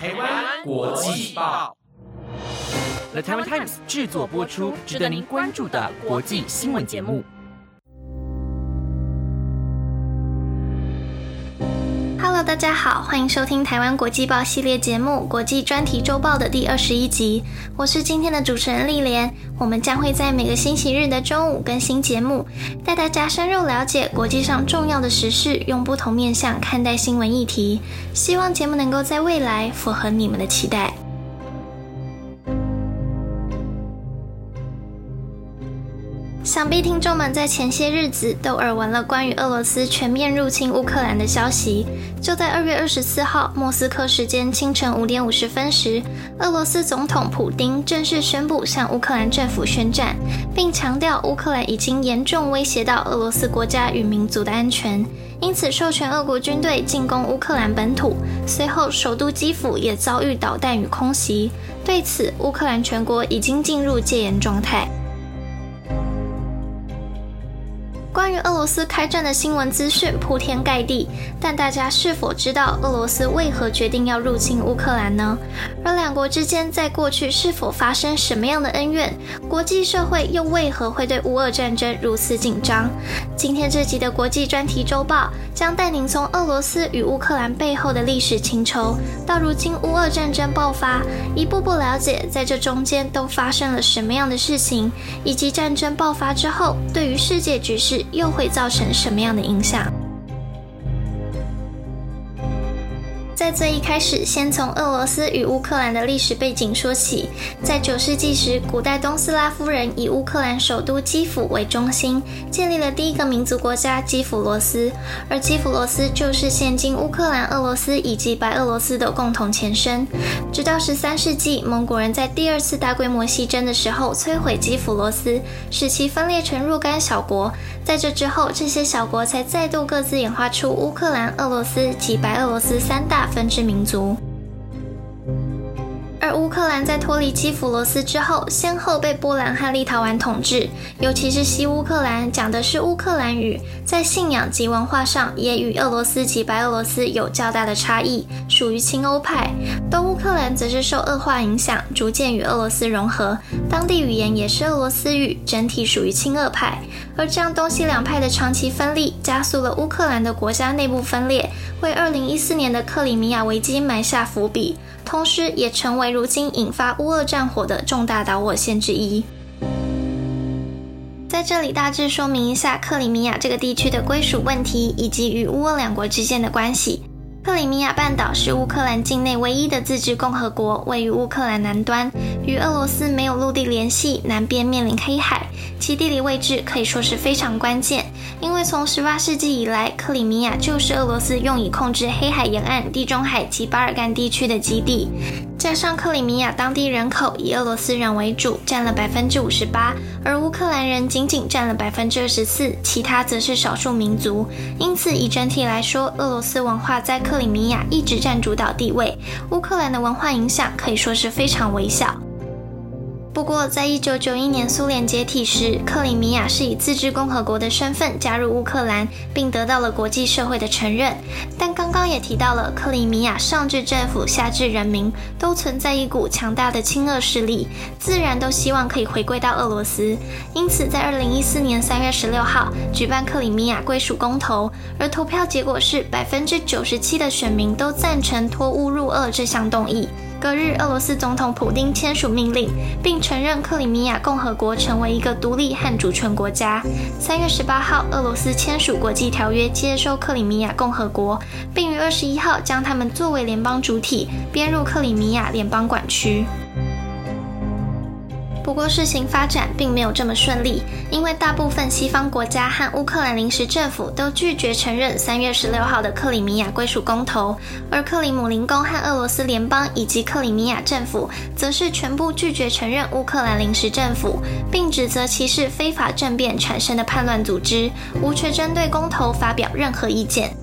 台湾国际报，The Taiwan Times 制作播出，值得您关注的国际新闻节目。Hello，大家好，欢迎收听台湾国际报系列节目《国际专题周报》的第二十一集。我是今天的主持人丽莲，我们将会在每个星期日的中午更新节目，带大家深入了解国际上重要的时事，用不同面向看待新闻议题。希望节目能够在未来符合你们的期待。想必听众们在前些日子都耳闻了关于俄罗斯全面入侵乌克兰的消息。就在二月二十四号莫斯科时间清晨五点五十分时，俄罗斯总统普京正式宣布向乌克兰政府宣战，并强调乌克兰已经严重威胁到俄罗斯国家与民族的安全，因此授权俄国军队进攻乌克兰本土。随后，首都基辅也遭遇导弹与空袭。对此，乌克兰全国已经进入戒严状态。关于俄罗斯开战的新闻资讯铺天盖地，但大家是否知道俄罗斯为何决定要入侵乌克兰呢？而两国之间在过去是否发生什么样的恩怨？国际社会又为何会对乌俄战争如此紧张？今天这集的国际专题周报将带您从俄罗斯与乌克兰背后的历史情仇，到如今乌俄战争爆发，一步步了解在这中间都发生了什么样的事情，以及战争爆发之后对于世界局势。又会造成什么样的影响？在最一开始，先从俄罗斯与乌克兰的历史背景说起。在九世纪时，古代东斯拉夫人以乌克兰首都基辅为中心，建立了第一个民族国家基辅罗斯。而基辅罗斯就是现今乌克兰、俄罗斯以及白俄罗斯的共同前身。直到十三世纪，蒙古人在第二次大规模西征的时候摧毁基辅罗斯，使其分裂成若干小国。在这之后，这些小国才再度各自演化出乌克兰、俄罗斯及白俄罗斯三大。分支民族。而乌克兰在脱离基辅罗斯之后，先后被波兰和立陶宛统治，尤其是西乌克兰讲的是乌克兰语，在信仰及文化上也与俄罗斯及白俄罗斯有较大的差异，属于亲欧派。东乌克兰则是受恶化影响，逐渐与俄罗斯融合，当地语言也是俄罗斯语，整体属于亲俄派。而这样东西两派的长期分立，加速了乌克兰的国家内部分裂，为2014年的克里米亚危机埋下伏笔。同时，也成为如今引发乌俄战火的重大导火线之一。在这里大致说明一下克里米亚这个地区的归属问题，以及与乌俄两国之间的关系。克里米亚半岛是乌克兰境内唯一的自治共和国，位于乌克兰南端，与俄罗斯没有陆地联系，南边面临黑海，其地理位置可以说是非常关键。因为从18世纪以来，克里米亚就是俄罗斯用以控制黑海沿岸、地中海及巴尔干地区的基地。加上克里米亚当地人口以俄罗斯人为主，占了百分之五十八，而乌克兰人仅仅占了百分之二十四，其他则是少数民族。因此，以整体来说，俄罗斯文化在克里米亚一直占主导地位，乌克兰的文化影响可以说是非常微小。不过，在一九九一年苏联解体时，克里米亚是以自治共和国的身份加入乌克兰，并得到了国际社会的承认。但刚刚也提到了，克里米亚上至政府，下至人民，都存在一股强大的亲俄势力，自然都希望可以回归到俄罗斯。因此，在二零一四年三月十六号举办克里米亚归属公投，而投票结果是百分之九十七的选民都赞成脱乌入俄这项动议。隔日，俄罗斯总统普京签署命令，并承认克里米亚共和国成为一个独立和主权国家。三月十八号，俄罗斯签署国际条约，接收克里米亚共和国，并于二十一号将他们作为联邦主体编入克里米亚联邦管区。不过，事情发展并没有这么顺利，因为大部分西方国家和乌克兰临时政府都拒绝承认三月十六号的克里米亚归属公投，而克里姆林宫和俄罗斯联邦以及克里米亚政府则是全部拒绝承认乌克兰临时政府，并指责其是非法政变产生的叛乱组织，无权针对公投发表任何意见。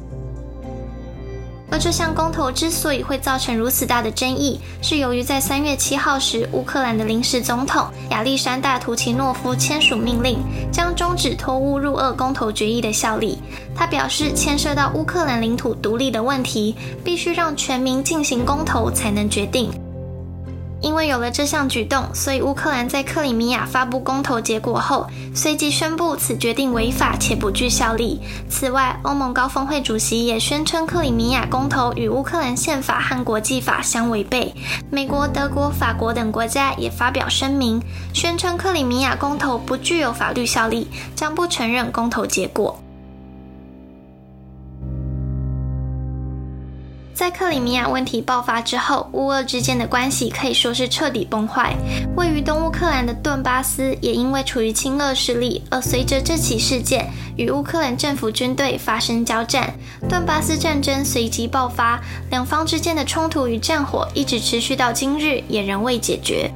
而这项公投之所以会造成如此大的争议，是由于在三月七号时，乌克兰的临时总统亚历山大·图奇诺夫签署命令，将终止脱乌入俄公投决议的效力。他表示，牵涉到乌克兰领土独立的问题，必须让全民进行公投才能决定。因为有了这项举动，所以乌克兰在克里米亚发布公投结果后，随即宣布此决定违法且不具效力。此外，欧盟高峰会主席也宣称克里米亚公投与乌克兰宪法和国际法相违背。美国、德国、法国等国家也发表声明，宣称克里米亚公投不具有法律效力，将不承认公投结果。在克里米亚问题爆发之后，乌俄之间的关系可以说是彻底崩坏。位于东乌克兰的顿巴斯也因为处于亲俄势力，而随着这起事件与乌克兰政府军队发生交战，顿巴斯战争随即爆发，两方之间的冲突与战火一直持续到今日，也仍未解决。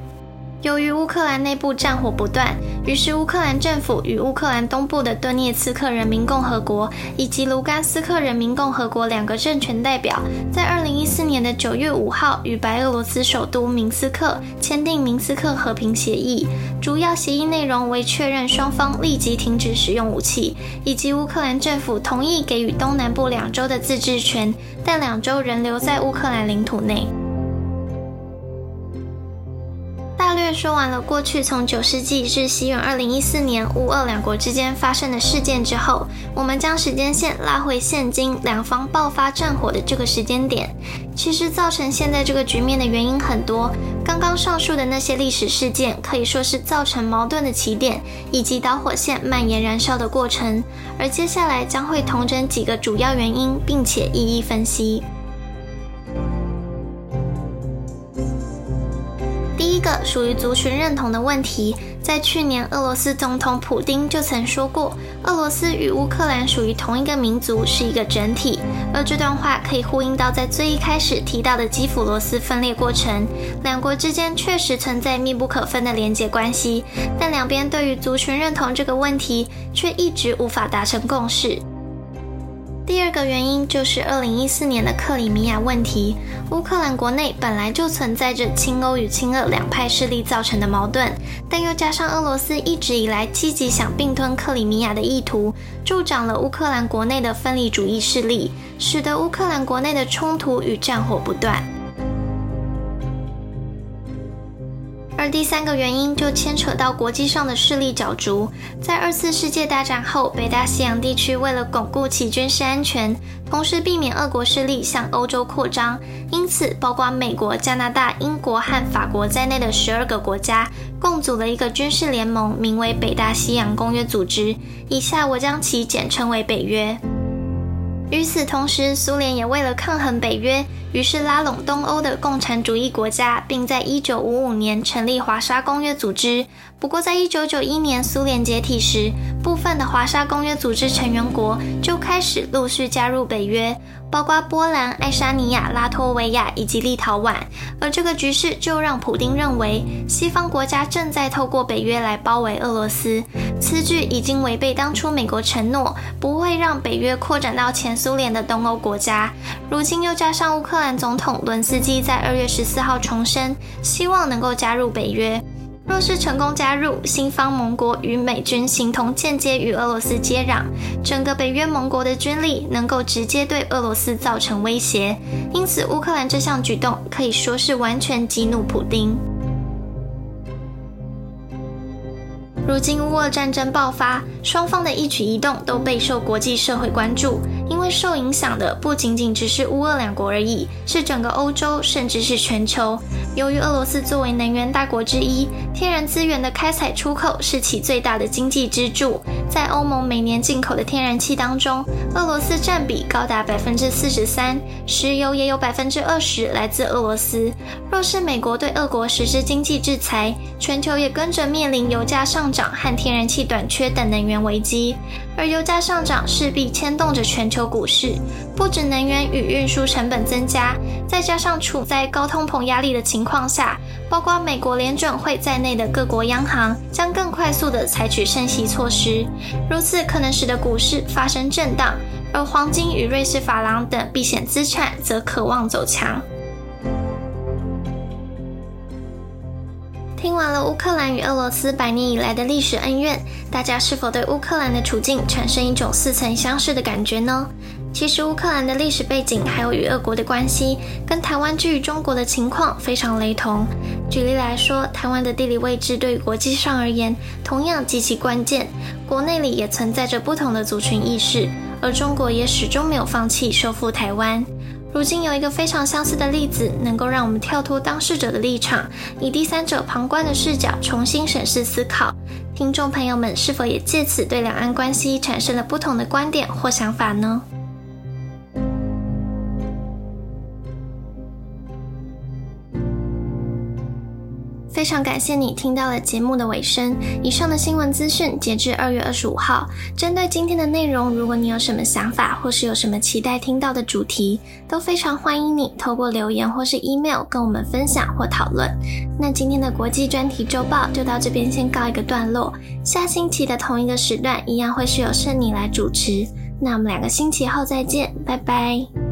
由于乌克兰内部战火不断，于是乌克兰政府与乌克兰东部的顿涅茨克人民共和国以及卢甘斯克人民共和国两个政权代表，在二零一四年的九月五号与白俄罗斯首都明斯克签订明斯克和平协议。主要协议内容为确认双方立即停止使用武器，以及乌克兰政府同意给予东南部两州的自治权，但两州仍留在乌克兰领土内。略说完了过去从九世纪至西元二零一四年乌俄两国之间发生的事件之后，我们将时间线拉回现今两方爆发战火的这个时间点。其实造成现在这个局面的原因很多，刚刚上述的那些历史事件可以说是造成矛盾的起点，以及导火线蔓延燃烧的过程。而接下来将会统整几个主要原因，并且一一分析。一个属于族群认同的问题，在去年，俄罗斯总统普京就曾说过，俄罗斯与乌克兰属于同一个民族，是一个整体。而这段话可以呼应到在最一开始提到的基辅罗斯分裂过程，两国之间确实存在密不可分的连结关系，但两边对于族群认同这个问题，却一直无法达成共识。第二个原因就是二零一四年的克里米亚问题。乌克兰国内本来就存在着亲欧与亲俄两派势力造成的矛盾，但又加上俄罗斯一直以来积极想并吞克里米亚的意图，助长了乌克兰国内的分离主义势力，使得乌克兰国内的冲突与战火不断。而第三个原因就牵扯到国际上的势力角逐。在二次世界大战后，北大西洋地区为了巩固其军事安全，同时避免俄国势力向欧洲扩张，因此，包括美国、加拿大、英国和法国在内的十二个国家共组了一个军事联盟，名为北大西洋公约组织。以下我将其简称为北约。与此同时，苏联也为了抗衡北约，于是拉拢东欧的共产主义国家，并在一九五五年成立华沙公约组织。不过，在一九九一年苏联解体时，部分的华沙公约组织成员国就开始陆续加入北约。包括波兰、爱沙尼亚、拉脱维亚以及立陶宛，而这个局势就让普丁认为西方国家正在透过北约来包围俄罗斯，此举已经违背当初美国承诺不会让北约扩展到前苏联的东欧国家。如今又加上乌克兰总统伦斯基在二月十四号重申，希望能够加入北约。若是成功加入，新方盟国与美军形同间接与俄罗斯接壤，整个北约盟国的军力能够直接对俄罗斯造成威胁。因此，乌克兰这项举动可以说是完全激怒普丁。如今乌俄战争爆发，双方的一举一动都备受国际社会关注。因为受影响的不仅仅只是乌俄两国而已，是整个欧洲，甚至是全球。由于俄罗斯作为能源大国之一，天然资源的开采出口是其最大的经济支柱。在欧盟每年进口的天然气当中，俄罗斯占比高达百分之四十三，石油也有百分之二十来自俄罗斯。若是美国对俄国实施经济制裁，全球也跟着面临油价上涨和天然气短缺等能源危机。而油价上涨势必牵动着全球股市，不止能源与运输成本增加，再加上处在高通膨压力的情况下，包括美国联准会在内的各国央行将更快速的采取升息措施，如此可能使得股市发生震荡，而黄金与瑞士法郎等避险资产则渴望走强。听完了乌克兰与俄罗斯百年以来的历史恩怨，大家是否对乌克兰的处境产生一种似曾相识的感觉呢？其实乌克兰的历史背景还有与俄国的关系，跟台湾居于中国的情况非常雷同。举例来说，台湾的地理位置对于国际上而言同样极其关键，国内里也存在着不同的族群意识，而中国也始终没有放弃收复台湾。如今有一个非常相似的例子，能够让我们跳脱当事者的立场，以第三者旁观的视角重新审视思考。听众朋友们是否也借此对两岸关系产生了不同的观点或想法呢？非常感谢你听到了节目的尾声。以上的新闻资讯截至二月二十五号。针对今天的内容，如果你有什么想法，或是有什么期待听到的主题，都非常欢迎你透过留言或是 email 跟我们分享或讨论。那今天的国际专题周报就到这边先告一个段落。下星期的同一个时段，一样会是由圣妮来主持。那我们两个星期后再见，拜拜。